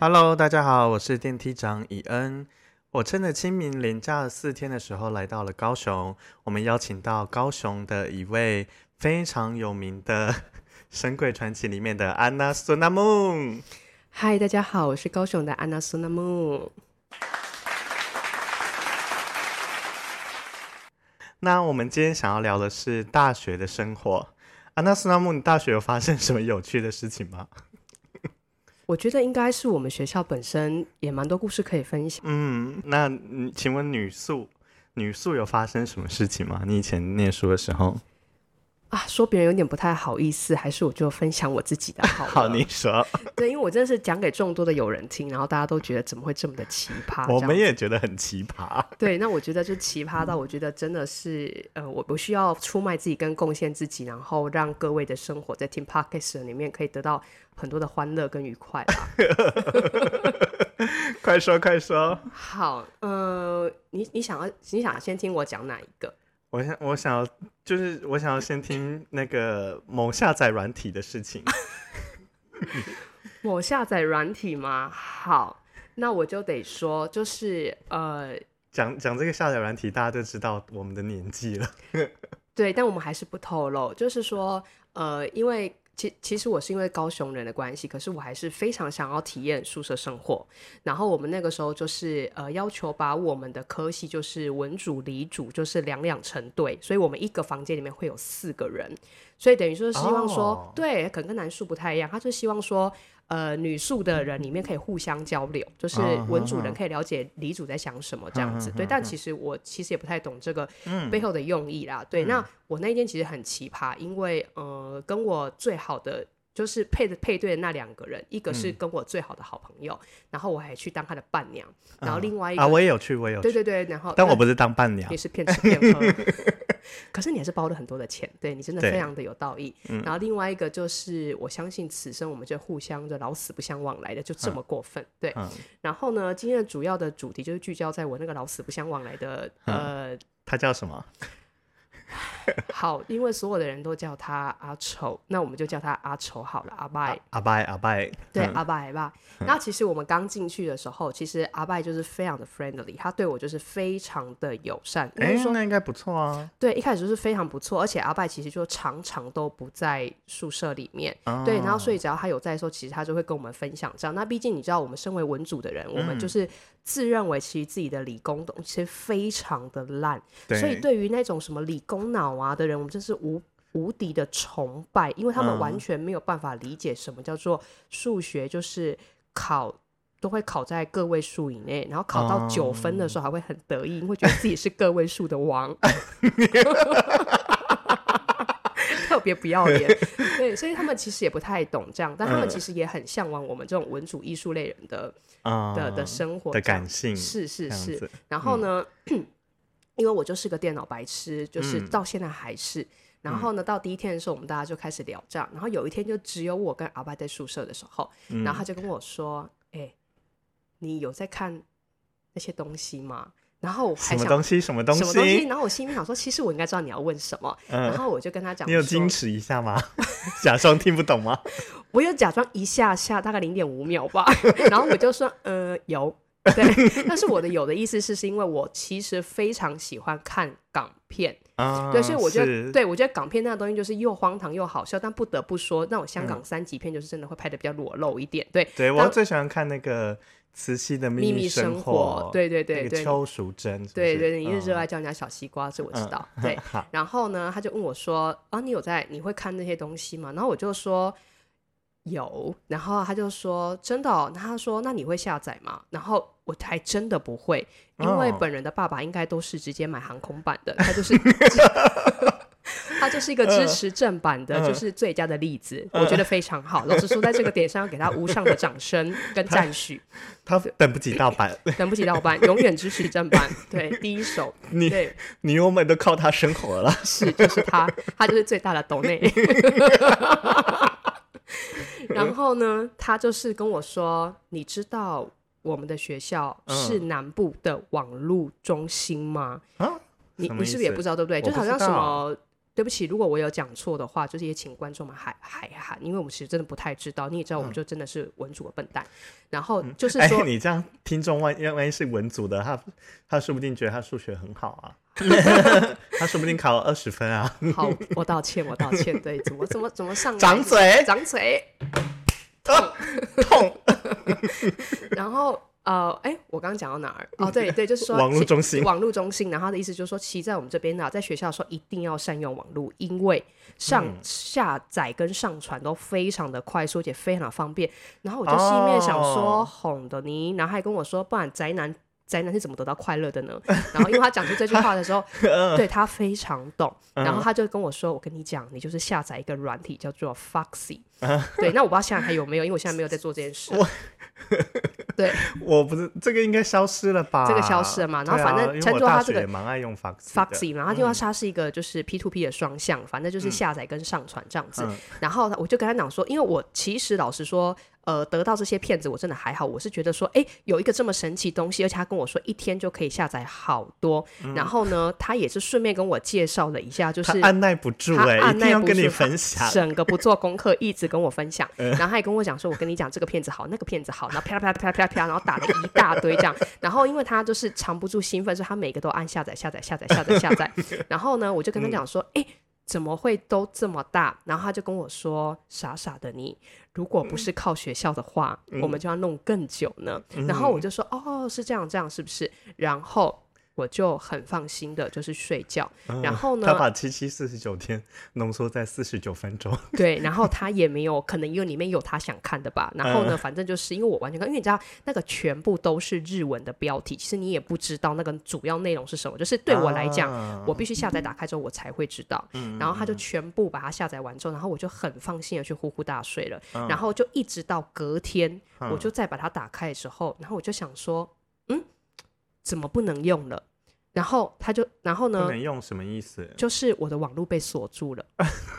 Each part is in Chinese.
Hello，大家好，我是电梯长以恩。我趁着清明连假四天的时候来到了高雄，我们邀请到高雄的一位非常有名的 《神鬼传奇》里面的安娜苏纳木。嗨，大家好，我是高雄的安娜苏纳木。那我们今天想要聊的是大学的生活。安娜苏纳木，你大学有发生什么有趣的事情吗？我觉得应该是我们学校本身也蛮多故事可以分享。嗯，那请问女宿女宿有发生什么事情吗？你以前念书的时候？啊，说别人有点不太好意思，还是我就分享我自己的好。好，你说。对，因为我真的是讲给众多的友人听，然后大家都觉得怎么会这么的奇葩？我们也觉得很奇葩。对，那我觉得就奇葩到我觉得真的是，呃，我不需要出卖自己跟贡献自己，然后让各位的生活在听 podcast 里面可以得到很多的欢乐跟愉快吧。快说快说。好，呃，你你想要你想先听我讲哪一个？我想，我想要，就是我想要先听那个某下载软体的事情。某下载软体吗？好，那我就得说，就是呃，讲讲这个下载软体，大家就知道我们的年纪了。对，但我们还是不透露。就是说，呃，因为。其其实我是因为高雄人的关系，可是我还是非常想要体验宿舍生活。然后我们那个时候就是呃要求把我们的科系就是文主理主就是两两成对，所以我们一个房间里面会有四个人，所以等于说希望说对，可能跟男宿不太一样，他就希望说。呃，女宿的人里面可以互相交流，就是文主人可以了解李主在想什么这样子。对，但其实我其实也不太懂这个背后的用意啦。对，那我那一天其实很奇葩，因为呃，跟我最好的。就是配的配对的那两个人，一个是跟我最好的好朋友，然后我还去当他的伴娘，然后另外一个啊，我也有去，我也有对对对，然后但我不是当伴娘，你是骗吃骗喝，可是你还是包了很多的钱，对你真的非常的有道义。然后另外一个就是我相信此生我们就互相的老死不相往来的，就这么过分，对。然后呢，今天的主要的主题就是聚焦在我那个老死不相往来的呃，他叫什么？好，因为所有的人都叫他阿丑，那我们就叫他阿丑好了。阿拜，阿拜，阿拜，对，阿拜，阿拜。那其实我们刚进去的时候，其实阿拜就是非常的 friendly，他对我就是非常的友善。哎，那应该不错啊。对，一开始就是非常不错，而且阿拜其实就常常都不在宿舍里面。对，然后所以只要他有在的时候，其实他就会跟我们分享这样。那毕竟你知道，我们身为文组的人，我们就是自认为其实自己的理工东西非常的烂，所以对于那种什么理工脑啊的人。我们真是无无敌的崇拜，因为他们完全没有办法理解什么叫做数学，就是考都会考在个位数以内，然后考到九分的时候还会很得意，因为觉得自己是个位数的王，特别不要脸。对，所以他们其实也不太懂这样，但他们其实也很向往我们这种文主艺术类人的的的生活的感性，是是是。然后呢？因为我就是个电脑白痴，就是到现在还是。然后呢，到第一天的时候，我们大家就开始聊这样。然后有一天，就只有我跟阿爸在宿舍的时候，然后他就跟我说：“哎，你有在看那些东西吗？”然后我还想什么东西？什么东西？什么东西？然后我心里想说，其实我应该知道你要问什么。然后我就跟他讲：“你有矜持一下吗？假装听不懂吗？” 我有假装一下下，大概零点五秒吧。然后我就说：“呃，有。”对，但是我的有的意思是，是因为我其实非常喜欢看港片啊，对，所以我觉得，对我觉得港片那个东西就是又荒唐又好笑，但不得不说，那种香港三级片就是真的会拍的比较裸露一点，对，对我最喜欢看那个慈禧的秘密生活，对对对对，邱淑贞，对对，你一直热爱叫人家小西瓜，这我知道，对，然后呢，他就问我说，啊，你有在你会看那些东西吗？然后我就说。有，然后他就说真的，他说那你会下载吗？然后我还真的不会，因为本人的爸爸应该都是直接买航空版的，他就是 他就是一个支持正版的，就是最佳的例子，我觉得非常好。老实说，在这个点上要给他无上的掌声跟赞许。他等不及盗版，等不及盗版，永远支持正版。对，第一手，你你我们都靠他生活了，是就是他，他就是最大的抖内。然后呢，他就是跟我说：“你知道我们的学校是南部的网络中心吗？”啊，你你是不是也不知道，对不对？就好像什么。对不起，如果我有讲错的话，就是也请观众们海海涵，因为我们其实真的不太知道。你也知道，我们就真的是文组的笨蛋。然后就是哎说，，你这样听众万万一是文组的，他他说不定觉得他数学很好啊，他说不定考了二十分啊。好，我道歉，我道歉。对，怎么怎么怎么上掌嘴掌嘴。痛，然后呃，哎，我刚刚讲到哪儿？哦，对对，就是说网络中心网络中心。然后他的意思就是说，其实在我们这边呢，在学校的时候一定要善用网络，因为上、嗯下载跟上传都非常的快速，而且非常的方便。然后我就心里面想说，哦哄的你，然后还跟我说，不然宅男。宅男是怎么得到快乐的呢？然后因为他讲出这句话的时候，对他非常懂，然后他就跟我说：“我跟你讲，你就是下载一个软体叫做 Foxy。对，那我不知道现在还有没有，因为我现在没有在做这件事。对，我不是这个应该消失了吧？这个消失了嘛然后反正陈因为我大卓他这个也蛮爱用 Foxy Foxy，然后因为它是一个就是 P to P 的双向，反正就是下载跟上传这样子。嗯然后我就跟他讲说，因为我其实老实说，呃，得到这些骗子我真的还好，我是觉得说，哎，有一个这么神奇东西，而且他跟我说一天就可以下载好多。然后呢，他也是顺便跟我介绍了一下，就是按耐不住他哎、按一定要跟你分享。整个不做功课，一直跟我分享，嗯然后他也跟我讲说，我跟你讲这个骗子好，那个骗子好，然后啪啦啪啦啪啦啪啦啪啦，然后打了一大堆这样，然后因为他就是藏不住兴奋，所以他每个都按下载下载下载下载下载，然后呢，我就跟他讲说，哎、怎么会都这么大？然后他就跟我说：“傻傻的你，如果不是靠学校的话，我们就要弄更久呢。然后我就说：“哦，是这样，这样是不是？”然后我就很放心的，就是睡觉。然后呢，他把七七四十九天浓缩在四十九分钟，对，然后他也没有，可能因为里面有他想看的吧。然后呢，反正就是因为我完全看，因为你知道那个全部都是日文的标题，其实你也不知道那个主要内容是什么。就是对我来讲，啊我必须下载打开之后我才会知道。然后他就全部把它下载完之后，然后我就很放心的去呼呼大睡了。然后就一直到隔天，我就再把它打开的时候，然后我就想说，嗯，怎么不能用了？然后他就，然后呢不，能用什么意思？就是我的网络被锁住了，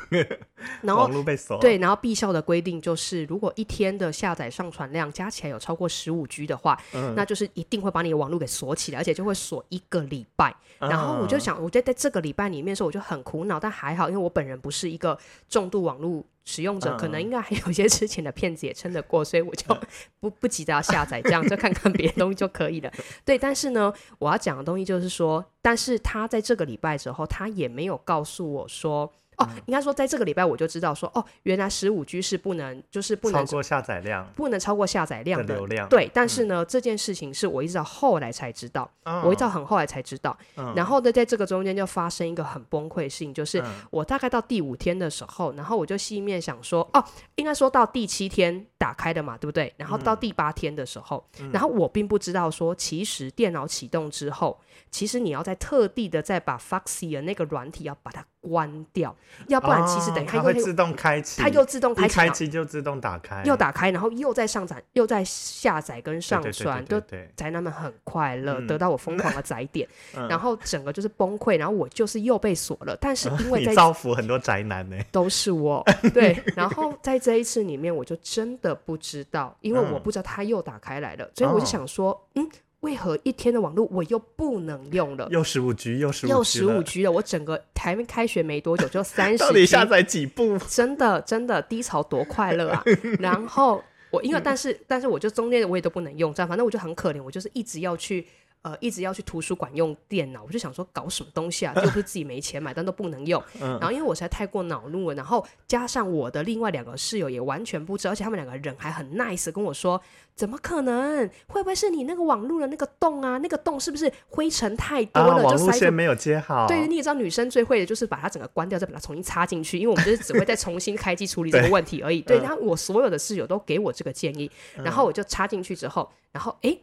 然后网络被锁，对，然后必校的规定就是，如果一天的下载上传量加起来有超过十五 G 的话，嗯那就是一定会把你的网络给锁起来，而且就会锁一个礼拜。然后我就啊想，我在在这个礼拜里面的时候，我就很苦恼，但还好，因为我本人不是一个重度网络使用者，可能嗯应该还有一些之前的骗子也撑得过，所以我就不不急着要下载，这样就看看别的东西就可以了。对，但是呢，我要讲的东西就是说，但是他在这个礼拜之后，他也没有告诉我说。哦，嗯。应该说，在这个礼拜我就知道说，哦，原来十五 G 是不能，就是不能超过下载量。不能超过下载量的的流量，对，但是呢，这件事情是我一直到后来才知道，嗯我一直到很后来才知道。嗯。然后呢，在这个中间就发生一个很崩溃的事情，就是嗯。我大概到第五天的时候，然后我就心里面想说，哦，应该说到第七天打开的嘛，对不对？然后到嗯第八天的时候，然后我并不知道说，其实电脑启动之后，其实你要在特地的再把 Foxy 的那个软体要把它关掉，要不然其实等于它又哦会自动开启，它又自动一开启。开机就自动打开，又打开，然后又在上载，又在下载跟上传，就宅男们很快乐，嗯。得到我疯狂的载点，嗯。然后整个就是崩溃，然后我就是又被锁了，但是因为你在造福很多宅男呢。都是我 对，然后在这一次里面，我就真的不知道，因为我嗯。不知道它又打开来了，所以我就哦。想说，嗯，为何一天的网络我又不能用了？又十五 G，又十五又 G，十五 G 了，我整个台湾开学没多久就三十 到底下载几部？真的真的低潮多快乐啊！然后我因为但是但是我就中间我也都不能用，这样反正我就很可怜，我就是一直要去。呃，一直要去图书馆用电脑，我就想说搞什么东西啊？又不是自己没钱买，但都不能用。然后因为我实在太过恼怒了，然后加上我的另外两个室友也完全不知道，而且他们两个人还很 nice 跟我说，怎么可能？会不会是你那个网络的那个洞啊？那个洞是不是灰尘太多啊，了，网就线没有接好。对，你也知道女生最会的就是把它整个关掉，再把它重新插进去，因为我们就是只会再重新开机处理这个问题而已。对，嗯然后我所有的室友都给我这个建议，然后我就插进去之后，然后诶。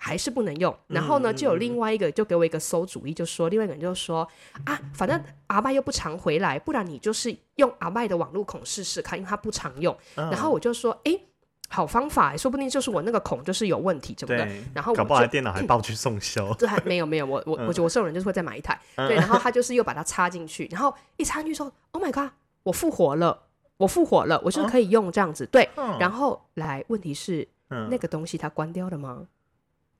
还是不能用，然后呢，嗯就有另外一个就给我一个馊主意，就说另外一个人就说啊，反正阿麦又不常回来，不然你就是用阿麦的网络孔试试看，因为他不常用。嗯，然后我就说，诶，好方法，说不定就是我那个孔就是有问题，对不对？然后我搞不好就电脑还抱去送修。这还没有没有，我我我我这种人就是会再买一台，对，然后他就是又把它插进去，然后一插进去说，Oh my god，我复活了，我复活了，我就是可以用这样子，对，然后来问题是嗯。那个东西它关掉了吗？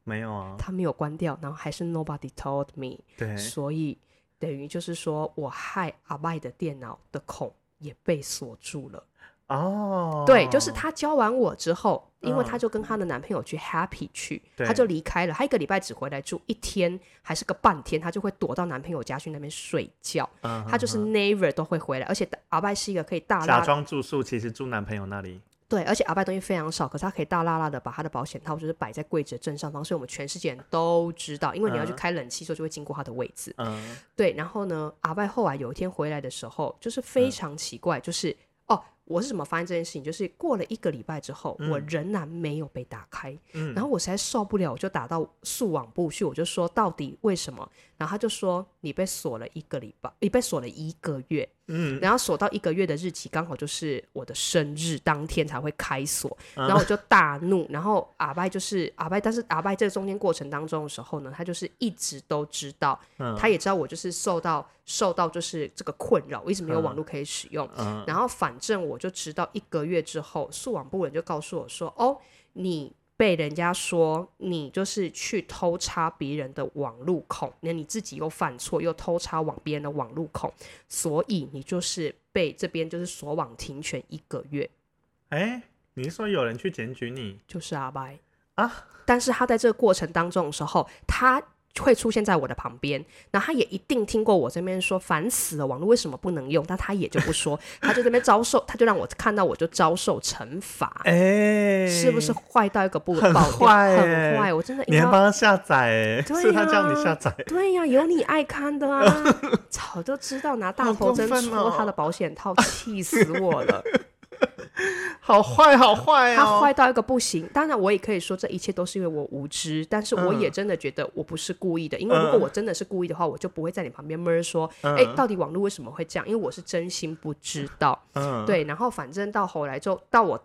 没有啊，他没有关掉，然后还是 nobody told me，对，所以等于就是说我害阿拜的电脑的孔也被锁住了。哦，对，就是她教完我之后，因为嗯她就跟她的男朋友去 happy 去，对她就离开了。她一个礼拜只回来住一天，还是个半天，她就会躲到男朋友家去那边睡觉。嗯她就是 never 都会回来，而且阿拜是一个可以大假装住宿，其实住男朋友那里。对，而且阿拜东西非常少，可是他可以大拉拉的把他的保险套就是摆在柜子的正上方，所以我们全世界人都知道，因为你要去嗯开冷气的时候就会经过他的位置。嗯对，然后呢，阿拜后来有一天回来的时候，就是非常奇怪，就是哦，我是怎么发现这件事情？就是过了一个礼拜之后，我仍然没有被打开，嗯。然后我实在受不了，我就打到速网部去，我就说到底为什么？然后他就说你被锁了一个礼拜，你被锁了一个月，嗯，然后锁到一个月的日期刚好就是我的生日当天才会开锁，嗯。然后我就大怒，然后阿拜就是阿拜，但是阿拜这中间过程当中的时候呢，他就是一直都知道，嗯。他也知道我就是受到受到就是这个困扰，我一直没有网络可以使用，嗯。然后反正我就知道一个月之后，速网部人就告诉我说，哦，你。被人家说你就是去偷插别人的网路孔，那你自己又犯错，又偷插网别人的网路孔，所以你就是被这边就是锁网停权一个月，哎，你是说有人去检举你？就是阿白啊。但是他在这个过程当中的时候，他会出现在我的旁边，然后他也一定听过我这边说烦死了，网络为什么不能用？但他也就不说，他就这边遭受，他就让我看到我就遭受惩罚。哎，是不是坏到一个不很坏很欸坏，我真的应你还该帮他下载？哎，对是他叫你下载。对呀、有你爱看的啊，早就知道拿大头针戳他的保险套，气死我了。好坏，好坏他哦！坏到一个不行。当然，我也可以说这一切都是因为我无知，但是我嗯也真的觉得我不是故意的。因为如果我真的是故意的话，我就不会在你旁边闷说，哎、嗯到底网络为什么会这样？因为我是真心不知道。嗯，对，然后反正到后来就到我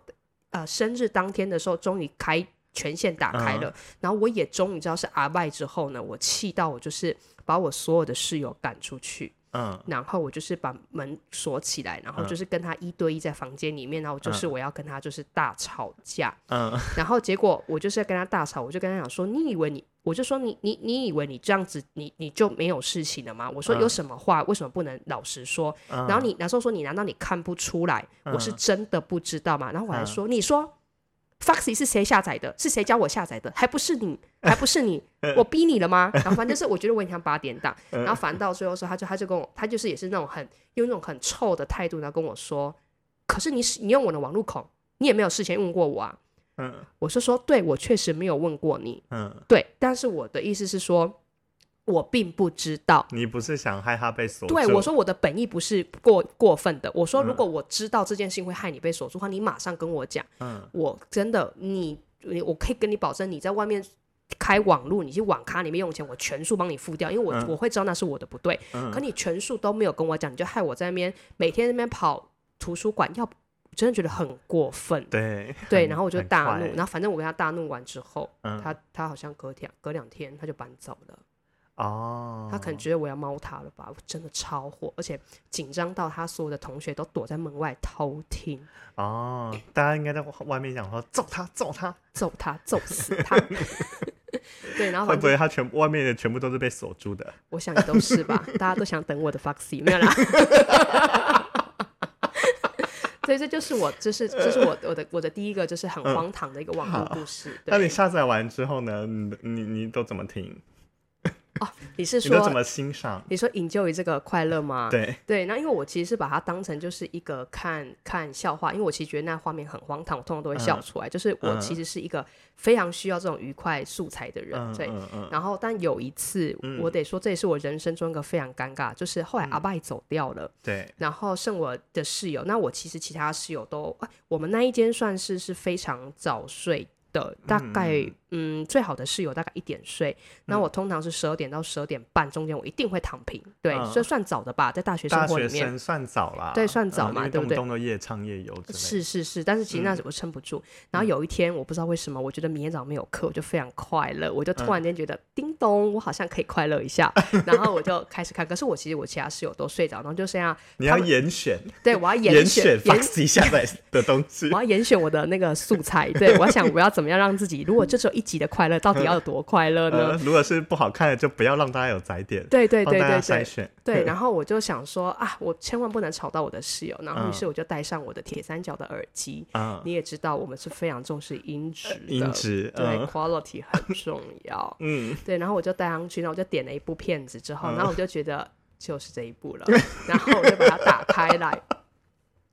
呃生日当天的时候，终于开权限打开嗯了，然后我也终于知道是阿拜之后呢，我气到我就是把我所有的室友赶出去。嗯。然后我就是把门锁起来，然后嗯。就是跟他一对一在房间里面，然后就是我要跟他就是大吵架，嗯。然后结果我就是要跟他大吵，我就跟他讲说，你以为你，我就说你你你以为你这样子你你就没有事情了吗？我说嗯有什么话？为什么不能老实说？嗯，然后你那时候说你难道你看不出来？我是嗯真的不知道吗？然后我还嗯。说你说 Foxy 是谁下载的？是谁教我下载的？还不是你，还不是你，我逼你了吗？然后反正就是我觉得我很像八点档，然后反正到最后说他就他就跟我他就是也是那种很用那种很臭的态度，然后跟我说，可是你你用我的网路孔，你也没有事先问过我啊。嗯我是说，对我确实没有问过你，嗯，对，但是我的意思是说，我并不知道。你不是想害他被锁住？对，我说我的本意不是过过分的。我说，嗯如果我知道这件事情会害你被锁住的话，你马上跟我讲。嗯我真的，你你，我可以跟你保证，你在外面开网路，你去网咖里面用钱，我全数帮你付掉，因为我、嗯我会知道那是我的不对。嗯可你全数都没有跟我讲，你就害我在那边每天那边跑图书馆，要真的觉得很过分。对对，然后我就大怒，快然后反正我跟他大怒完之后，嗯他他好像隔天隔两天他就搬走了。哦，他可能觉得我要猫他了吧，我真的超火，而且紧张到他所有的同学都躲在门外偷听，哦，大家应该在外面讲说揍他揍他，揍他，揍死他。对，然后会不会他全部外面的全部都是被锁住的？我想也都是吧，大家都想等我的 Foxy，没有啦。所以，这就是我，这是这是我我的我的第一个就是很嗯荒唐的一个网络故事。那你，下载完之后呢？你你你都怎么听？你是说你怎么欣赏？你说引咎于这个快乐吗？对，对，那因为我其实是把它当成就是一个看看笑话，因为我其实觉得那画面很荒唐，我通常都会笑嗯出来。就是我嗯其实是一个非常需要这种愉快素材的人，嗯对。然后，但有一次，嗯我得说，这也是我人生中一个非常尴尬，就是后来阿拜走掉了，对，然后剩我的室友。那我其实其他室友都，啊我们那一间算是是非常早睡的，大概嗯最好的室友大概一点睡。那我通常是十二点到十二点半中间，我一定会躺平，对，嗯所以算早的吧，在大学生大活里面。生算早啦，对算早嗯因为嘛对不对动不动都夜唱夜游之类的。是是是，但是其实那时我撑不住。然后有一天，我不知道为什么，我觉得明天早上没有课，我就非常快乐，我就突然间觉得、叮咚，我好像可以快乐一下。然后我就开始看，可是我其实我其他室友都睡着，然后就剩下你要他们严选对我要 严严选严 Foxy 下载的东西 我。要严选我的那个素材，对我要想我要怎么样让自己，如果这时候一集的快乐到底要有多快乐呢？呃，如果是不好看的，就不要让大家有载点，对对对对对 然后我就想说啊，我千万不能吵到我的室友，然后于嗯是我就戴上我的铁三角的耳机。啊，你也知道，我们是非常重视音质的，音质，对、嗯 quality 很重要。嗯，对，然后我就戴上去，然后我就点了一部片子之后，嗯然后我就觉得就是这一部了，然后我就把它打开来。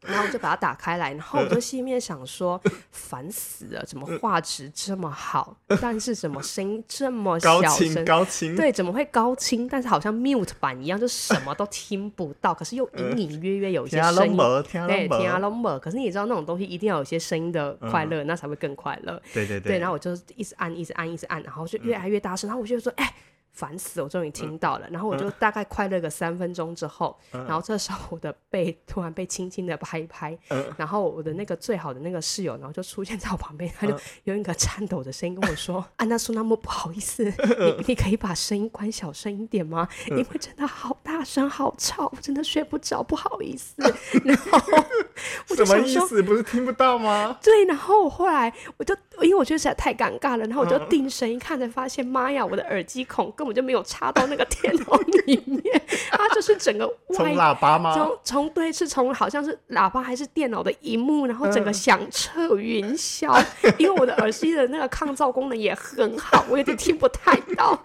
然后我就把它打开来，然后我就心里面想说，烦死了，怎么画质这么好，但是怎么声音这么高清小声？高清，对，怎么会高清？但是好像 mute 版一样，就什么都听不到，可是又隐隐约约有一些听声音。听对，听啊拢无，拢无。可是你知道那种东西一定要有一些声音的快乐，那才会更快乐。对对对，然后我就一直按，一直按，一直按，然后就越来越大声，然后我就说，哎、烦死，我终于听到了。然后我就大概快乐个三分钟之后，然后这时候我的背突然被轻轻的拍一拍，然后我的那个最好的那个室友，然后就出现在我旁边，他就用一个颤抖的声音跟我说：“安娜苏那么不好意思，你你可以把声音关小声一点吗？因为真的好大声，好吵，我真的睡不着，不好意思。”然后 我就什么。意思？不是听不到吗？对，然后我后来我就因为我觉得实在太尴尬了，然后我就定神一看，才发现妈呀，我的耳机孔根本就没有插到那个电脑里面，它就是整个从外喇叭吗？从从对是从好像是喇叭还是电脑的荧幕，然后整个响彻云霄，因为我的耳机的那个抗噪功能也很好，我有点听不太到。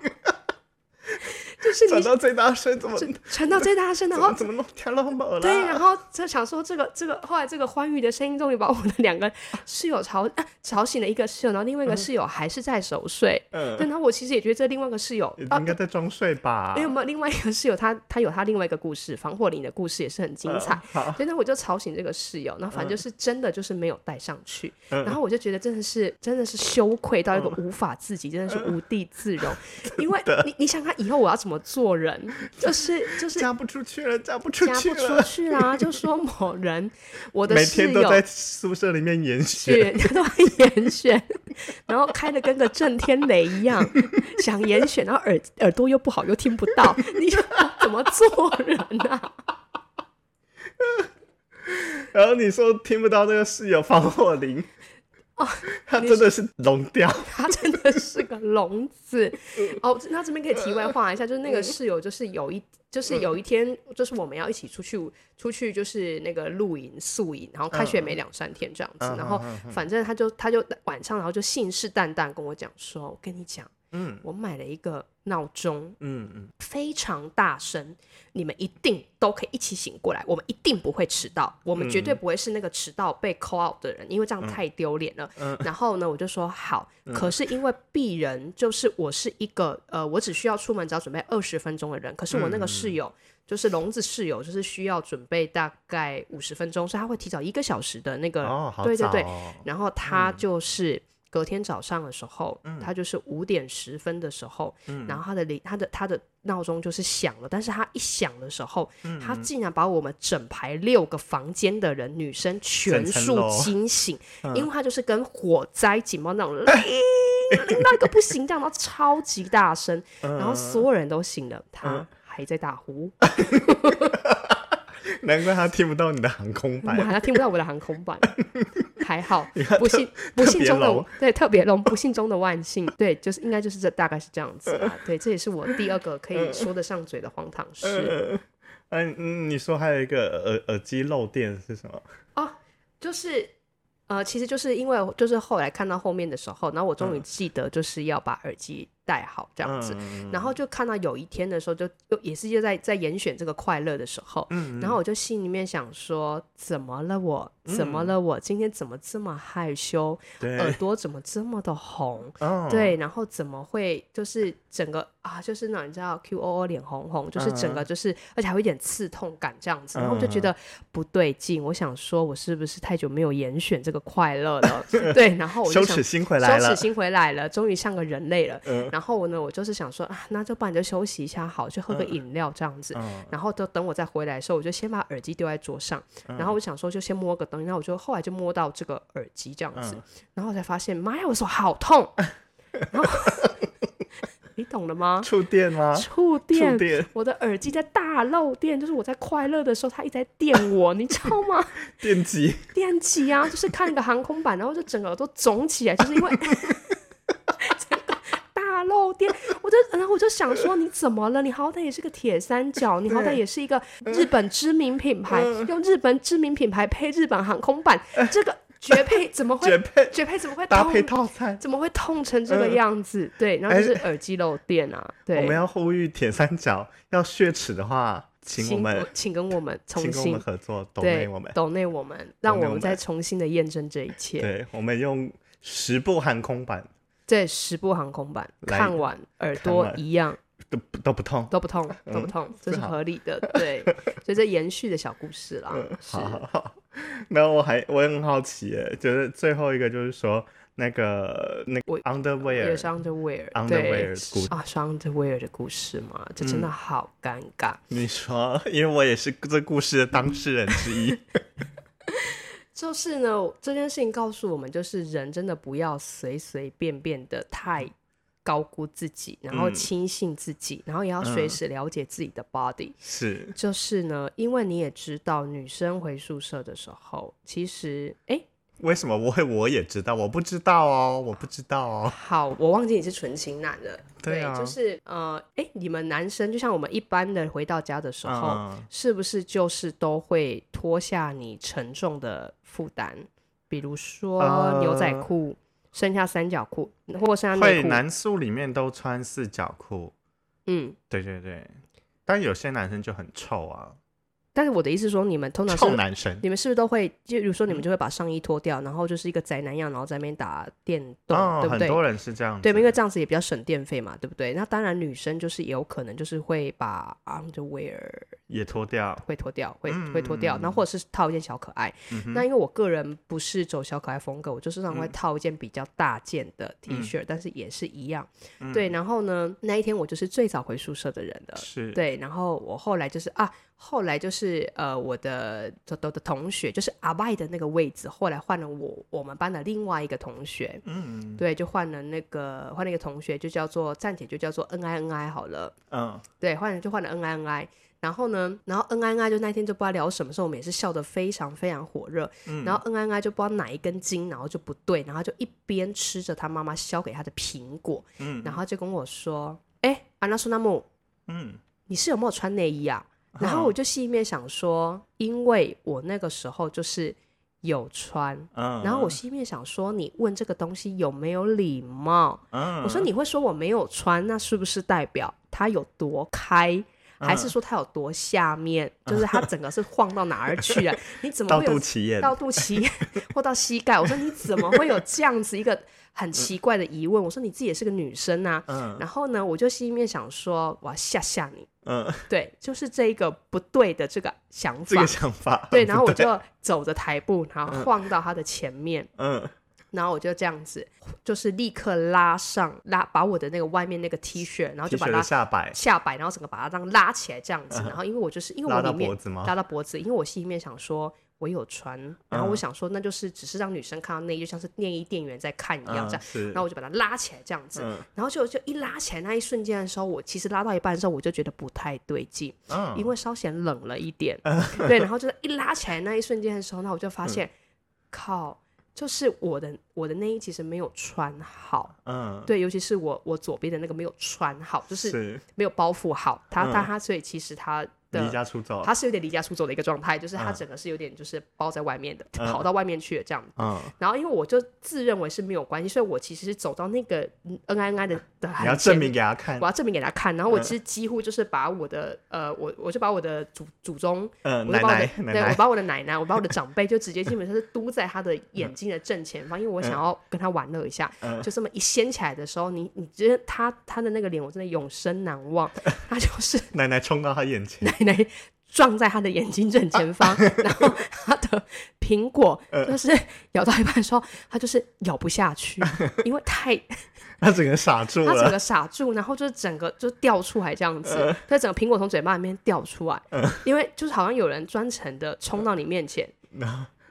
就是你转到最大声，怎么传到最大声，然后怎么弄听拢无啦？对，然后就想说这个这个，后来这个欢愉的声音终于把我的两个室友吵、啊、吵醒了一个室友，然后另外一个室友还是在熟睡。嗯，对，然后我其实也觉得这另外一个室友啊应，该在装睡吧？因为有没有另外一个室友，他他有他另外一个故事，防火林的故事也是很精彩。所以呢，我就吵醒这个室友，然后反正就是真的就是没有带上去，嗯然后我就觉得真的是真的是羞愧到一个无法自己，真的是无地自容。因为你你想看以后我要怎么做人，就是就是嫁不出去了，嫁不出去嫁不出，去啦，就说某人我的每室友天都在宿舍里面演选。是 都在严选，然后开的跟个震天雷一样，想严选，然后耳耳朵又不好，又听不到，你怎么做人啊？然后你说听不到那个室友防火铃，哦，他真的是聋掉。他真的是个聋子嗯 哦。那这边可以题外话一下，就是那个室友，就是有一，就是有一天，就是我们要一起出去，出去就是那个露营宿营，然后开学没两三天这样子，嗯然后反正他就他就晚上，然后就信誓旦旦跟我讲说，我跟你讲，嗯。我买了一个闹钟，嗯嗯，非常大声，你们一定都可以一起醒过来，我们一定不会迟到，我们绝对不会是那个迟到被 call out 的人，因为这样太丢脸了。然后呢，我就说好，可是因为鄙人就是我是一个呃，我只需要出门只要准备二十分钟的人，可是我那个室友。就是聋子室友，就是需要准备大概五十分钟，所以他会提早一个小时的那个，对对对。然后他就是隔天早上的时候，他就是五点十分的时候，然后他的铃他的他的闹钟就是响了，但是他一响的时候，他竟然把我们整排六个房间的人女生全数惊醒，因为他就是跟火灾警报那种铃铃到一个不行这样，然后超级大声，然后所有人都醒了，他还在打呼，难怪他听不到你的航空我版。好像听不到我的航空版，还好不幸不幸中的对特别龙，不幸中的万幸，对，就是应该就是这大概是这样子啊，对，这也是我第二个可以说得上嘴的荒唐事嗯 嗯，你说还有一个耳耳机漏电是什么？哦，就是。呃，其实就是因为就是后来看到后面的时候，然后我终于嗯记得就是要把耳机戴好这样子，嗯然后就看到有一天的时候就，就也是就在在严选这个快乐的时候，嗯然后我就心里面想说，怎么了我？怎么嗯了我？今天怎么这么害羞？耳，朵怎么这么的红？哦，对，然后怎么会就是整个啊，就是那你知道 Q O O 脸红红，就是整个就是，而且还有一点刺痛感这样子，然后我就觉得不对劲，我想说我是不是太久没有严选这个快乐了？对，然后我就想羞耻心回来了羞耻。心回来了，终于像个人类了。嗯然后呢，我就是想说啊，那就不然就休息一下好，去喝个饮料这样子。嗯然后就等我再回来的时候，我就先把耳机丢在桌上，嗯然后我想说就先摸个东西，然后我就后来就摸到这个耳机这样子，嗯然后我才发现妈呀，我手好痛，然后你懂了吗？触电吗？触电。触电，我的耳机在大漏电，就是我在快乐的时候，它一直在电我，你知道吗？电击，电击啊，就是看一个航空板，然后就整个耳朵肿起来，就是因为 就然后我就想说，你怎么了？你好歹也是个铁三角，你好歹也是一个日本知名品牌，用日本知名品牌配日本航空版，这个绝配怎么会绝配绝配怎么会搭配痛？套餐。怎么会痛成这个样子？对，然后就是耳机漏电啊，对，我们要呼吁铁三角要血耻的话，请我们请跟我们重新合作，懂内我们。抖内我们，让我们我们再重新的验证这一切。对，我们用十部航空版这十部航空版看完，耳朵一样都不都不痛。都不痛，都不嗯痛，这是合理的。对，所以这延续的小故事啦。嗯，好好好。那我还我也很好奇耶，就是最后一个就是说那个那个 underwear 也是 underwear，underwear 对的故啊，是 underwear 的故事嘛？这真的嗯好尴尬。你说，因为我也是这故事的当事人之一。就是呢，这件事情告诉我们，就是人真的不要随随便便的太高估自己，然后嗯轻信自己，然后也要随嗯时了解自己的 body。是，就是呢，因为你也知道，女生回宿舍的时候，其实哎。为什么我会我也知道？我不知道哦，我不知道哦。好，我忘记你是纯情男了。对啊就是呃，哎，你们男生就像我们一般的回到家的时候，嗯，是不是就是都会脱下你沉重的负担？比如说呃牛仔裤，剩下三角裤，或剩下内会。男宿里面都穿四角裤。嗯，对对对，但有些男生就很臭啊，但是我的意思是说，你们通常臭是。男生。你们是不是都会，就比如说你们嗯就会把上衣脱掉，然后就是一个宅男样，然后在那边打电动，哦，对不对？很多人是这样子。对，因为这样子也比较省电费嘛，对不对？那当然，女生就是也有可能就是会把 underwear 也脱掉。会脱掉，会嗯会脱掉，然后或者是套一件小可爱。嗯那因为我个人不是走小可爱风格，我就是常会嗯套一件比较大件的 T 嗯恤，但是也是一样。嗯对，然后呢，那一天我就是最早回宿舍的人的。是。对，然后我后来就是啊，后来就是呃，我的的的的同学，就是阿拜的那个位置，后来换了我我们班的另外一个同学，嗯对，就换了那个换了一个同学，就叫做暂且就叫做 N I N I 好了。嗯对，换了就换了 N I N I。然后呢，然后 N I N I 就那天就不知道聊什么时候，我们也是笑得非常非常火热。嗯然后 N I N I 就不知道哪一根筋，然后就不对，然后就一边吃着他妈妈削给他的苹果，嗯然后就跟我说：“哎、安娜苏纳姆，嗯，你是有没有穿内衣啊？”然后我就心里面想说，因为我那个时候就是有穿，嗯，然后我心里面想说，你问这个东西有没有礼貌？嗯，我说你会说我没有穿，那是不是代表它有多开？还嗯是说它有多下面？就是它整个是晃到哪儿去了？你怎么到会有肚脐眼，到肚脐眼或到膝盖？我说你怎么会有这样子一个很奇怪的疑问？我说你自己也是个女生啊。嗯然后呢，我就心里面想说，我要吓吓你。嗯，对，就是这一个不对的这个想法这个。想法，对，然后我就走着台步，然后晃到他的前面，嗯然后我就这样子，就是立刻拉上拉，把我的那个外面那个 T 恤，然后就把它下摆下摆，然后整个把它这样拉起来这样子。然后因为我就是因为我里面脖子吗？拉到脖子，因为我心里面想说。我有穿，然后我嗯想说，那就是只是让女生看到内衣，就像是内衣店员在看一样，这样。嗯，然后我就把它拉起来，这样子。嗯然后就就一拉起来那一瞬间的时候，我其实拉到一半的时候，我就觉得不太对劲，嗯，因为稍显冷了一点。对，然后就是一拉起来那一瞬间的时候，那我就发现，靠，就是我的我的内衣其实没有穿好。嗯对，尤其是我我左边的那个没有穿好，就是是没有包覆好。它它嗯它，所以其实它离家出走，他是有点离家出走的一个状态，就是它嗯整个是有点就是包在外面的，嗯 跑到外面去了这样。嗯，然后因为我就自认为是没有关系，所以我其实是走到那个嗯 N I N I 的的很你要证明给他看我，要证明给他看。然后我嗯其实几乎就是把我的呃，我我就把我的祖祖宗，嗯，奶我就把我的奶对我把我的奶奶，我把我的长辈，就直接基本上是 嘟在他的眼睛的正前方，因为我想要跟他玩乐一下。嗯就这么一掀起来的时候，你你觉得他他的那个脸，我真的永生难忘。他就是奶奶冲到他眼前，奶奶撞在他的眼睛正前方，然后他的苹果嗯就是 咬到一半的时候，他就是咬不下去，因为太他整个傻住了，他整个傻住，然后就是整个就掉出来这样子，嗯所以整个苹果从嘴巴里面掉出来，因为就是好像有人专程的冲到你面前，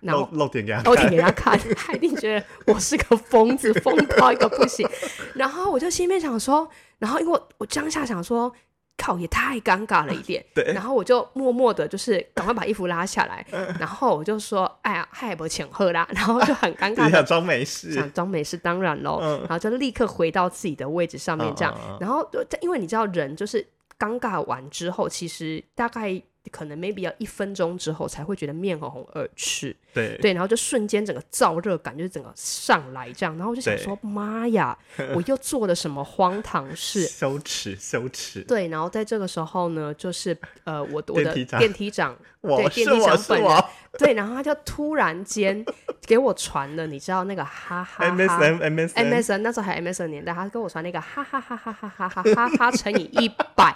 然露后露点给他然后看，给他看，他一定觉得我是个疯子，疯到一个不行。然后我就心里面想说，然后因为我我当下想说，靠，也太尴尬了一点。对然后我就默默的，就是赶快把衣服拉下来，然后我就说：“哎呀，嗨，不请喝啦。”然后就很尴 尬你想装没事，想装没事，当然喽，嗯然后就立刻回到自己的位置上面，这样，然后就因为你知道人就是尴尬完之后，其实大概可能 maybe 要一分钟之后才会觉得面红红耳赤，对。对，然后就瞬间整个燥热感就是整个上来这样，然后我就想说妈呀，我又做了什么荒唐事？羞耻羞耻，对，然后在这个时候呢，就是呃，我我的电梯长。电梯长，对电梯长本人我，对，然后他就突然间给我传了，你知道那个哈哈哈，MSN MSN MSN 那时候还 MSN 年代，他跟我传那个哈哈哈哈哈哈哈哈哈乘以一百，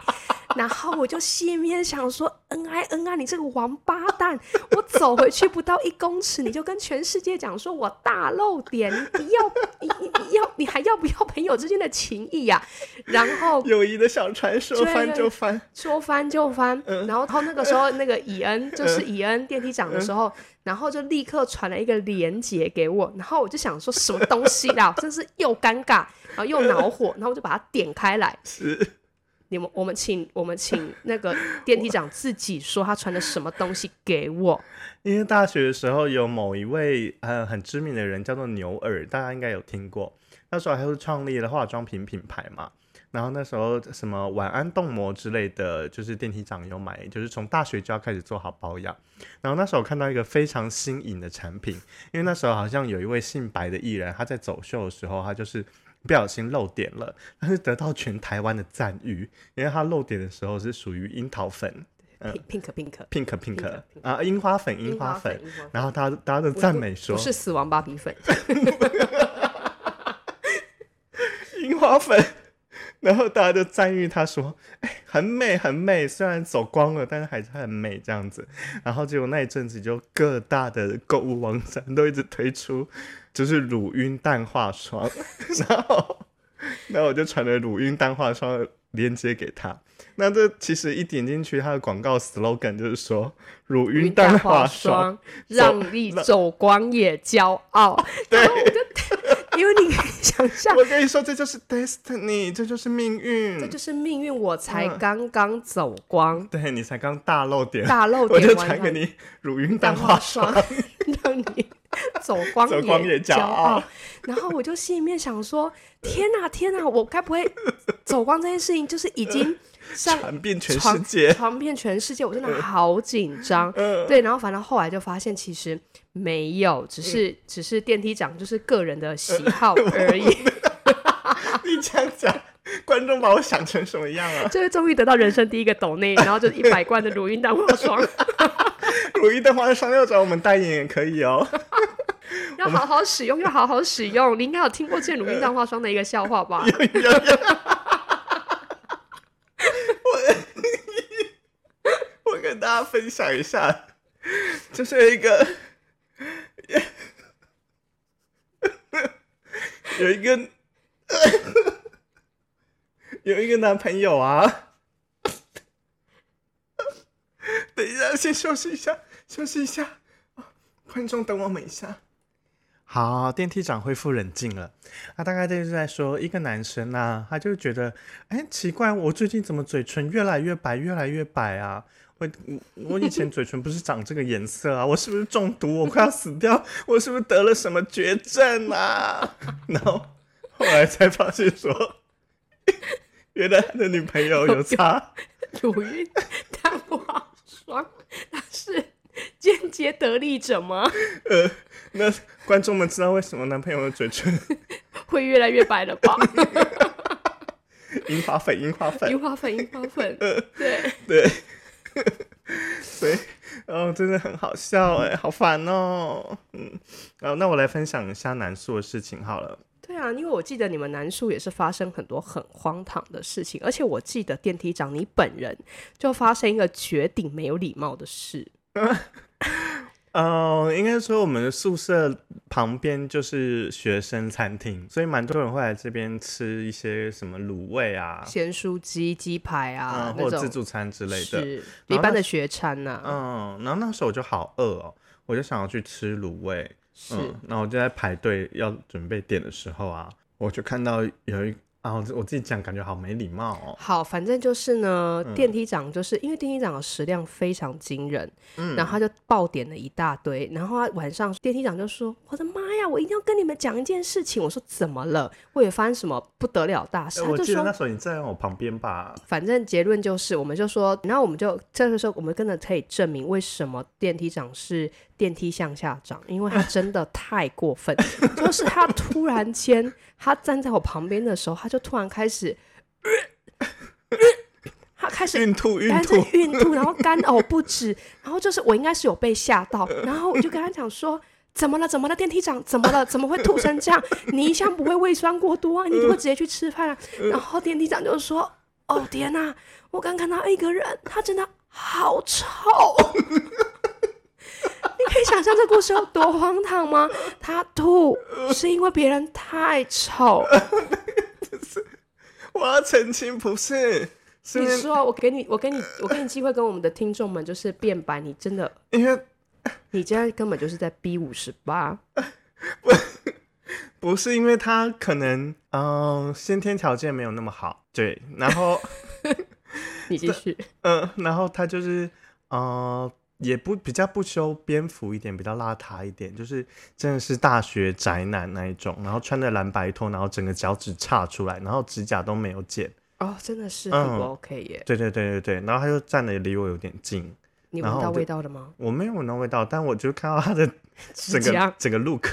然后我就心里面想说，恩爱恩爱，你这个王八蛋！我走回去不到一公尺，你就跟全世界讲说我大漏点，你要你你你要你还要不要朋友之间的情谊呀、然后友谊的小船说翻就翻，说翻就翻，嗯然后然后那个时候那个以恩就是以恩电梯长的时嗯候，然后就立刻传了一个链接给我，然后我就想说什么东西啦，真是又尴尬，然后又恼火，然后我就把它点开来，是。你们我们请我们请那个电梯长自己说他传的什么东西给我，因为大学的时候有某一位呃很知名的人叫做牛耳，大家应该有听过。那时候还是创立了化妆品品牌嘛，然后那时候什么晚安冻膜之类的，就是电梯长有买，就是从大学就要开始做好保养。然后那时候我看到一个非常新颖的产品，因为那时候好像有一位姓白的艺人，他在走秀的时候，他就是不小心漏点了，但是得到全台湾的赞誉，因为他漏点的时候是属于樱桃粉嗯 pink pink pink，（pink pink） pink 啊，樱花粉，樱花粉。，然后大家大家都赞美说不是死亡芭比粉，樱花粉，然后大家就赞誉他说，哎，很美很美，虽然走光了，但是还是很美这样子。然后结果那一阵子就各大的购物网站都一直推出，就是乳晕淡化霜，然后然后我就传了乳晕淡化霜的链接给他。那这其实一点进去，它的广告 slogan 就是说乳晕淡化霜，让你走光也骄傲。对。因为你可以想象，我跟你说，这就是 destiny，这就是命运。这就是命运。我才嗯刚刚走光，对你才刚大露点，大漏我就点完了，传给你乳晕淡淡化化霜霜。，让你走光走光也骄骄傲。然后我就心里面想说：天哪，天哪！我该不会走光这件事情就是已经上传遍全世界。传遍全世界？我真的好紧张。嗯，对，然后反正后来就发现其实没有，只是只是电梯长就是个人的喜好而已。你这样讲，观众把我想成什么样啊？就是终于得到人生第一个抖内，然后就一百罐的乳晕蛋化霜，乳晕蛋化霜要找我们代言也可以哦。要好好使用，要好好使用。你应该有听过这乳晕淡化霜的一个笑话吧？有 有有，我我跟大家分享一下，就是一个有一个 有一个男朋友啊。等一下，先休息一下，休息一下。观众等我们一下。好，电梯长恢复冷静了。他大概就是在说，一个男生啊，他就觉得，哎，奇怪，我最近怎么嘴唇越来越白，越来越白啊？我我以前嘴唇不是长这个颜色啊，我是不是中毒？我快要死掉？我是不是得了什么绝症啊？然后后来才发现说，原来他的女朋友有擦。乳晕淡化霜，他是间接得利者吗？呃，那观众们知道为什么男朋友的嘴唇 会越来越白了吧？樱花粉，樱花粉樱，花粉，樱花粉，对，对，所以，哦，真的很好笑 哎，好烦哦。嗯，然后那我来分享一下南树的事情好了。对啊，因为我记得你们南树也是发生很多很荒唐的事情，而且我记得电梯长你本人就发生一个绝顶没有礼貌的事。呃，应该说我们的宿舍旁边就是学生餐厅，所以蛮多人会来这边吃一些什么卤味啊，咸酥鸡、鸡排啊，嗯，或者自助餐之类的。是一般的学餐呐、嗯，然后那时候我就好饿哦，我就想要去吃卤味。是、嗯，那我就在排队要准备点的时候啊，我就看到有一啊，我我自己讲感觉好没礼貌哦。好，反正就是呢，嗯电梯长就是因为电梯长的食量非常惊人，嗯然后他就爆点了一大堆，然后他晚上电梯长就说：“我的妈呀，我一定要跟你们讲一件事情。”我说：“怎么了？我也发生什么不得了大事？”他就说那时候你站在我旁边吧？：“反正结论就是，我们就说，然后我们就这个时候，我们真的可以证明为什么电梯长是电梯向下长，因为他真的太过分，就是他突然间，他站在我旁边的时候，他就突然开始。他开始孕吐孕但吐是，孕吐，然后干呕不止，然后就是我应该是有被吓到，然后我就跟他讲说。怎么了？怎么了？电梯长怎么了？怎么会吐成这样？你一向不会胃酸过多啊？你就会直接去吃饭啊？然后电梯长就说：“哦天哪，我刚看到一个人，他真的好臭。” 你可以想象这故事有多荒唐吗？他吐 是因为别人太丑。我要澄清，不是，是你说，我给你，我给你，我给你机会跟我们的听众们就是辩白，你真的因为你现在根本就是在 B 五十八，不是因为他可能嗯、呃先天条件没有那么好，对，然后你继续。嗯、呃然后他就是呃也不比较不修边幅一点，比较邋遢一点，就是真的是大学宅男那一种，然后穿着蓝白拖，然后整个脚趾叉出来，然后指甲都没有剪，哦，真的是很不嗯 OK 耶！对对对对对，然后他就站的离我有点近，你闻到味道了吗？我没有闻到味道，但我就看到他的整个整个 look，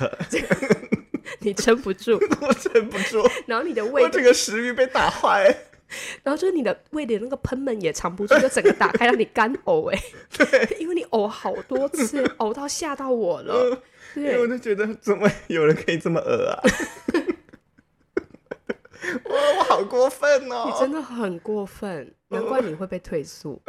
你撑不住，我撑不住，然后你的胃我，整个食欲被打坏。然后就是你的胃里的那个喷门也藏不住，就整个打开让你干呕哎。对，因为你呕好多次，呕到吓到我了。因为我，就觉得怎么有人可以这么恶啊！哇，我好过分哦！你真的很过分，难怪你会被退宿。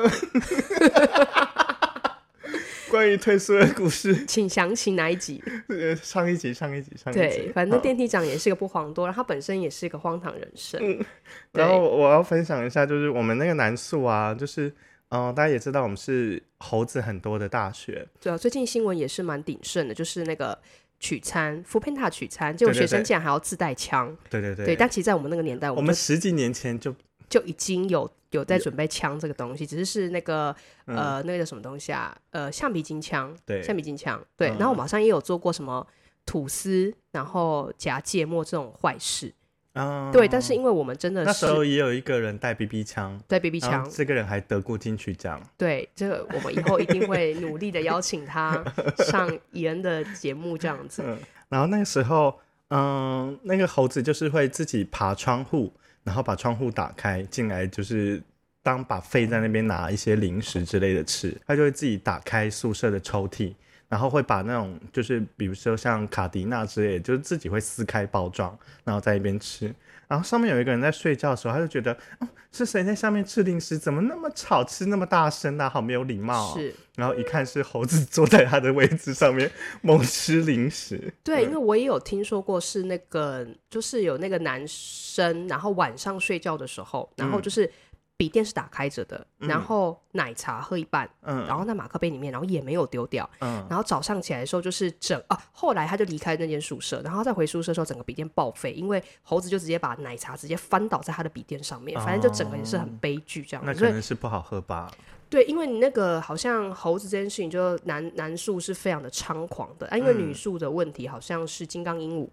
关于退缩的故事，请详情哪一集？呃，上一集，上一集，上一集。对，反正好电梯长也是个不遑多让，他本身也是一个荒唐人生。嗯然后我要分享一下，就是我们那个南宿啊，就是嗯、呃大家也知道我们是猴子很多的大学，对啊，最近新闻也是蛮鼎盛的，就是那个取餐 n t a 取餐，结果学生竟然还要自带枪。对对对。对，但其实，在我们那个年代，我我们十几年前就就已经有有在准备枪这个东西，只是是那个呃那个叫什么东西啊？呃，橡皮筋枪，嗯对橡皮筋枪。对，嗯然后我马上也有做过什么吐司，然后夹芥末这种坏事。嗯，对，但是因为我们真的那时候也有一个人带 BB 枪，带 BB 枪，这个人还得过金曲奖。对这个我们以后一定会努力的邀请他 上伊恩的节目这样子。然后那个时候，嗯，那个猴子就是会自己爬窗户，然后把窗户打开进来，就是当把费在那边拿一些零食之类的吃，他就会自己打开宿舍的抽屉，然后会把那种就是比如说像卡迪娜之类，就是自己会撕开包装，然后在一边吃。然后上面有一个人在睡觉的时候，他就觉得，哦，是谁在下面吃零食？怎么那么吵，吃那么大声啊？好没有礼貌、哦。是然后一看是猴子坐在他的位置上面猛吃零食。对，因为我也有听说过，是那个就是有那个男生，然后晚上睡觉的时候，然后就是笔电是打开着的，然后奶茶喝一半，嗯然后在马克杯里面，然后也没有丢掉，嗯，然后早上起来的时候就是整啊，后来他就离开那间宿舍，然后再回宿舍的时候，整个笔电报废，因为猴子就直接把奶茶直接翻倒在他的笔电上面，反正就整个也是很悲剧这样子。那可能是不好喝吧？对，因为你那个好像猴子这件事情，就男男宿是非常的猖狂的啊，因为女宿的问题好像是金刚鹦鹉。嗯，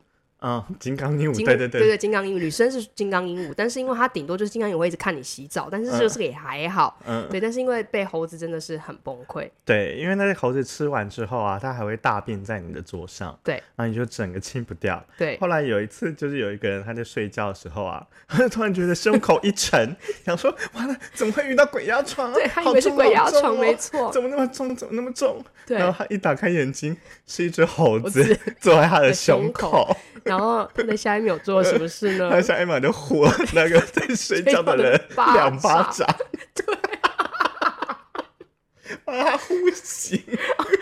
金刚鹦鹉，对对对。对对，金刚鹦鹉，女生是金刚鹦鹉，但是因为它顶多就是金刚鹦鹉会一直看你洗澡，但是就是也还好，嗯。对，但是因为被猴子真的是很崩溃，对，因为那些猴子吃完之后啊，它还会大便在你的桌上，对，然后你就整个清不掉。对，后来有一次，就是有一个人他在睡觉的时候啊，他 就突然觉得胸口一沉，想说完了，怎么会遇到鬼压床啊？对他以为是鬼压床，没哦错，怎么那么重？怎么那么重？对。然，后他一打开眼睛，是一只猴猴子坐在他的的胸口，然后他在下一秒做了什么事呢 他？下一秒就呼 那个在睡觉的人两巴掌 掌，对，把他呼醒，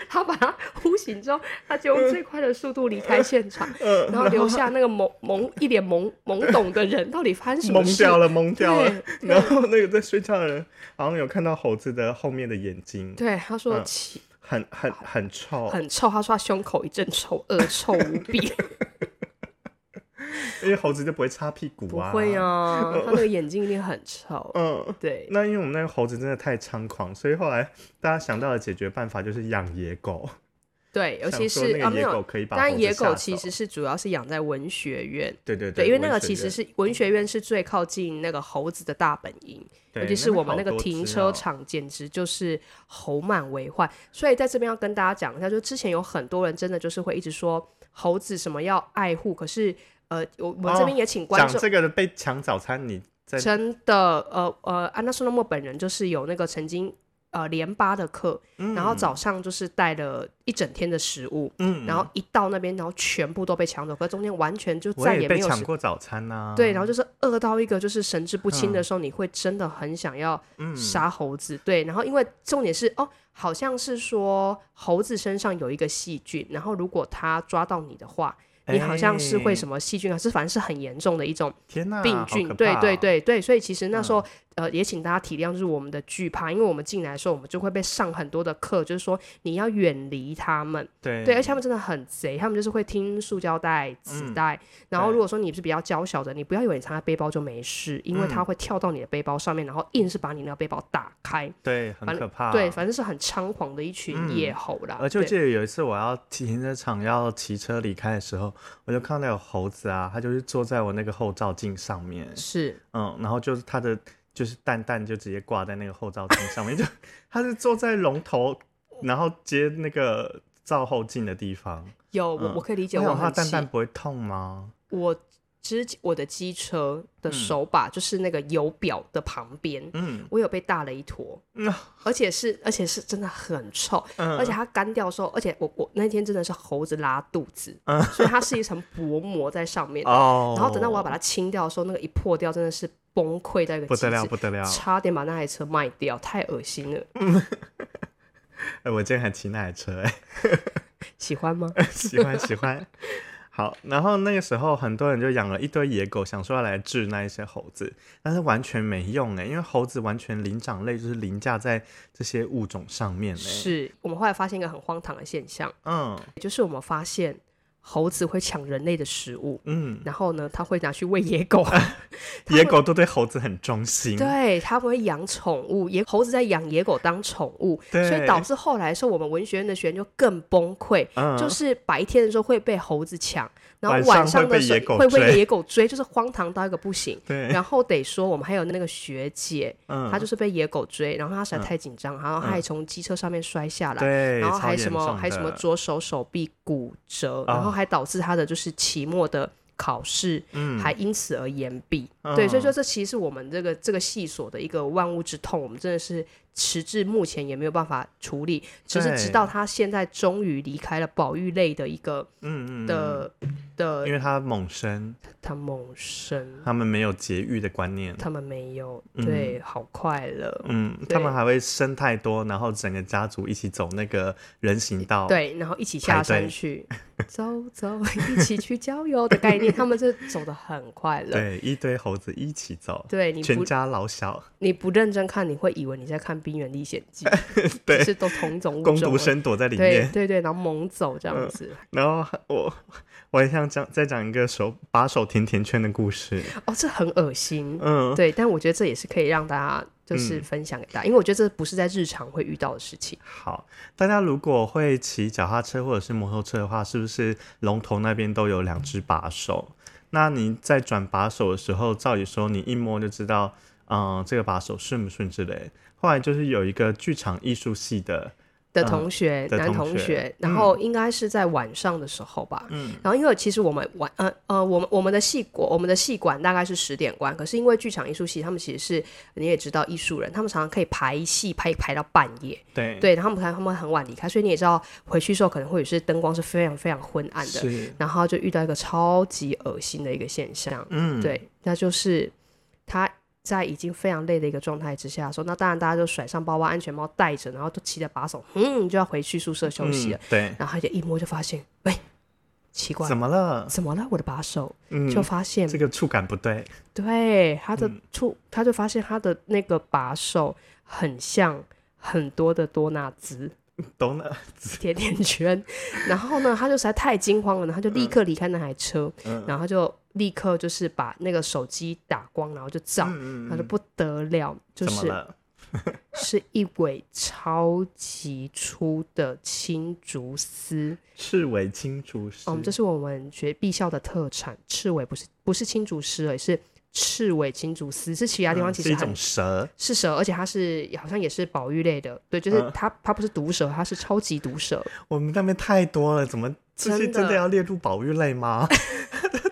他把他呼醒之后，他就用最快的速度离开现场，嗯，然后留下那个懵懵一脸懵懵懂的人，到底发生什么事？懵掉了，懵掉了。然后那个在睡觉的人好像有看到猴子的后面的眼睛，对，他说嗯很很很臭，很臭，他说他胸口一阵臭，恶臭无比。因为猴子就不会擦屁股不啊。会啊，它那个眼睛一定很臭。嗯，对，那因为我们那个猴子真的太猖狂，所以后来大家想到的解决办法就是养野狗，对，尤其是啊没有，可以把当然野狗其实是主要是养在文学院。对对对，因为那个其实是文学院是最靠近那个猴子的大本营，尤其是我们那个停车场，简直就是猴满为患。所以在这边要跟大家讲一下，就之前有很多人真的就是会一直说猴子什么要爱护，可是呃，我我这边也请观众。讲这个的被抢早餐，你在真的，呃呃，安娜苏诺莫本人就是有那个曾经呃连八的课，然后早上就是带了一整天的食物，嗯，然后一到那边，然后全部都被抢走，可是中间完全就再也没有食抢过早餐呐、对，然后就是饿到一个就是神志不清的时候，你会真的很想要嗯杀猴子。对，然后因为重点是哦，好像是说猴子身上有一个细菌，然后如果它抓到你的话，你好像是会什么？细菌啊，是反正是很严重的一种，病菌。对对对对，所以其实那时候、呃也请大家体谅，就是我们的惧怕，因为我们进来的时候，我们就会被上很多的课，就是说你要远离他们。对对，而且他们真的很贼，他们就是会听塑胶袋、纸嗯袋。然后如果说你是比较娇小的，你不要以为你藏在背包就没事，因为嗯它会跳到你的背包上面，然后硬是把你那个背包打开。对，很可怕。对，反正是很猖狂的一群嗯野猴啦。对而且我记得有一次我要停车场要骑车离开的时候，我就看到有猴子啊，它就是坐在我那个后照镜上面，是嗯，然后就是它的就是蛋蛋就直接挂在那个后照镜上面，就他是坐在龙头，然后接那个照后镜的地方。有我嗯我可以理解，我想它我很气。蛋蛋不会痛吗？我之我的机车的手把就是那个油表的旁边，嗯我有被大了一坨，嗯而且是而且是真的很臭，嗯，而且它干掉的时候，而且我我那天真的是猴子拉肚子，嗯所以它是一层薄膜在上面哦，然后等到我要把它清掉的时候，那个一破掉，真的是崩溃在一个不得了，不得了，差点把那台车卖掉，太恶心了。哎，我今天还骑那台车，哎，喜欢吗？喜欢喜欢。好，然后那个时候很多人就养了一堆野狗，想说要来治那一些猴子，但是完全没用哎，因为猴子完全灵长类，就是凌驾在这些物种上面哎。，是我们后来发现一个很荒唐的现象，嗯就是我们发现猴子会抢人类的食物，嗯，然后呢，它会拿去喂野狗。野狗都对猴子很忠心。对，他们会养宠物，野猴子在养野狗当宠物，对。所以导致后来的时候，我们文学院的学员就更崩溃，嗯，就是白天的时候会被猴子抢，然后晚上的时会被野狗候会被追野狗追，就是荒唐到一个不行。对，然后得说，我们还有那个学姐，嗯，她就是被野狗追，然后她实在嗯太紧张，然后她还从机车上面摔下来，对，然后还什么还什么左手手臂骨折，然后啊还导致她的就是期末的考试嗯。还因此而延毕。对，所以嗯说这其实是我们这个这个系所的一个万物之痛，我们真的是迟至目前也没有办法处理，只是直对到他现在终于离开了保育类的一个嗯嗯的的因为他猛生，他猛生，他们没有节育的观念。他们没有，嗯。对，好快乐。嗯，他们还会生太多，然后整个家族一起走那个人行道。，对，然后一起下山去走走，一起去郊游的概念，他们是走的很快乐。对，一堆猴子一起走，对，你不全家老小，你不认真看，你会以为你在看《冰原历险记》，对只是都同种物工种而已。读生躲在里面。对对，然后猛走这样嗯子。然后我我也想讲再讲一个手把手甜甜圈的故事。哦，这很恶心。嗯，对，但我觉得这也是可以让大家就是嗯分享给大家，因为我觉得这不是在日常会遇到的事情。好，大家如果会骑脚踏车或者是摩托车的话，是不是龙头那边都有两只把手？那你在转把手的时候，照理说你一摸就知道，嗯、这个把手顺不顺之类。后来就是有一个剧场艺术系的，的嗯同学，男同学然后应该是在晚上的时候吧。嗯，然后因为其实我们晚呃呃，我们我们的戏馆，我们的戏馆大概是十点关，可是因为剧场艺术系，他们其实是你也知道艺术人，他们常常可以排戏排排到半夜，对，对，然后他们他们很晚离开，所以你也知道回去的时候可能会有些灯光是非常非常昏暗的，是，然后就遇到一个超级恶心的一个现象，嗯，，对，那就是他在已经非常累的一个状态之下说，那当然大家就甩上包包、安全帽戴着，然后都骑着把手，嗯，就要回去宿舍休息了。对，然后他就一摸就发现，喂，奇怪，怎么了？怎么了？我的把手、嗯，就发现，这个触感不对，对他的嗯触，他就发现他的那个把手很像很多的多纳兹。懂了，甜甜圈，然后呢，他就实在太惊慌了，然后他就立刻离开那台车，嗯然后他就立刻就是把那个手机打光，然后就照，嗯他说不得了，就是？是一尾超级粗的青竹丝。赤尾青竹丝。嗯，这是我们学毕校的特产，赤尾不是不是青竹丝而已，是赤尾青竹丝，是其他地方嗯是一其实很种蛇。是蛇，而且它是好像也是宝玉类的，对，就是嗯它、它不是毒蛇，它是超级毒蛇。我们那边太多了，怎么这些真的真的要列入宝玉类吗？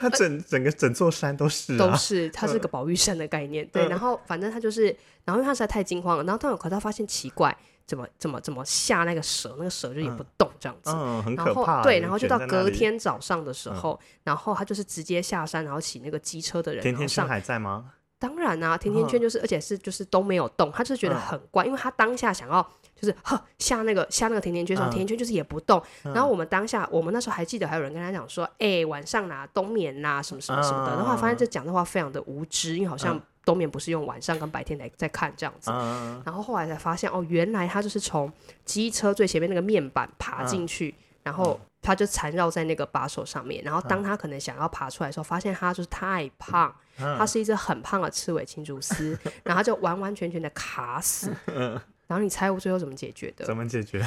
它整整个整座山都是啊。都是，它是个保育山的概念。对，嗯然后反正它就是，然后因为它实在太惊慌了，然后他有可他发现奇怪，怎么怎么怎么下那个蛇，那个蛇就也不动这样子。嗯，很然可怕对，然后就到隔天早上的时候，然后他就是直接下山，然后骑那个机车的人，天天上。甜甜圈还在吗？当然啊，甜甜圈就是，而且是就是都没有动，他就是觉得嗯很怪，因为他当下想要就是呵下那个下那个甜甜圈的时候，嗯甜甜圈就是也不动。然后我们当下，我们那时候还记得还有人跟他讲说，哎、晚上啦，冬眠啦，什么什么什么的。嗯然后发现这讲的话非常的无知，因为好像嗯冬眠不是用晚上跟白天来在看这样子。嗯，然后后来才发现，哦，原来他就是从机车最前面那个面板爬进去，然后他就缠绕在那个把手上面。然后当他可能想要爬出来的时候，发现他就是太胖，他是一只很胖的刺尾青竹丝，然后他就完完全全的卡死。然后你猜我最后怎么解决的？怎么解决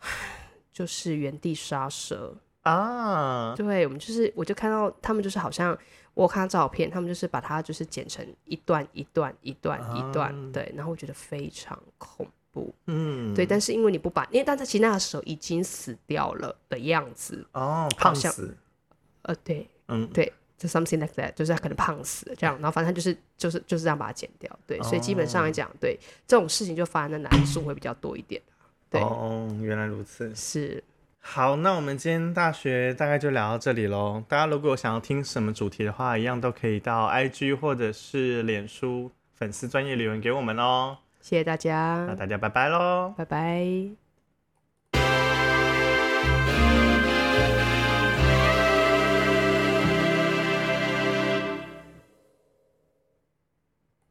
就是原地杀蛇。啊？对我们就是，我就看到他们就是好像我有看到照片，他们就是把它就是剪成一段一段一段一段，啊对，然后我觉得非常恐怖。嗯，对，但是因为你不把，因为但是其实那个蛇已经死掉了的样子，哦，好像胖死。呃，对嗯，对，就 something like that，就是他可能胖死了这样，然后反正他就是就是就是这样把它剪掉，对，所以基本上来讲，对这种事情就发生的男宿会比较多一点，对，哦，原来如此。是好，那我们今天大学大概就聊到这里喽。大家如果想要听什么主题的话，一样都可以到 IG 或者是脸书粉丝专业留言给我们哦。谢谢大家那，大家拜拜喽。拜拜。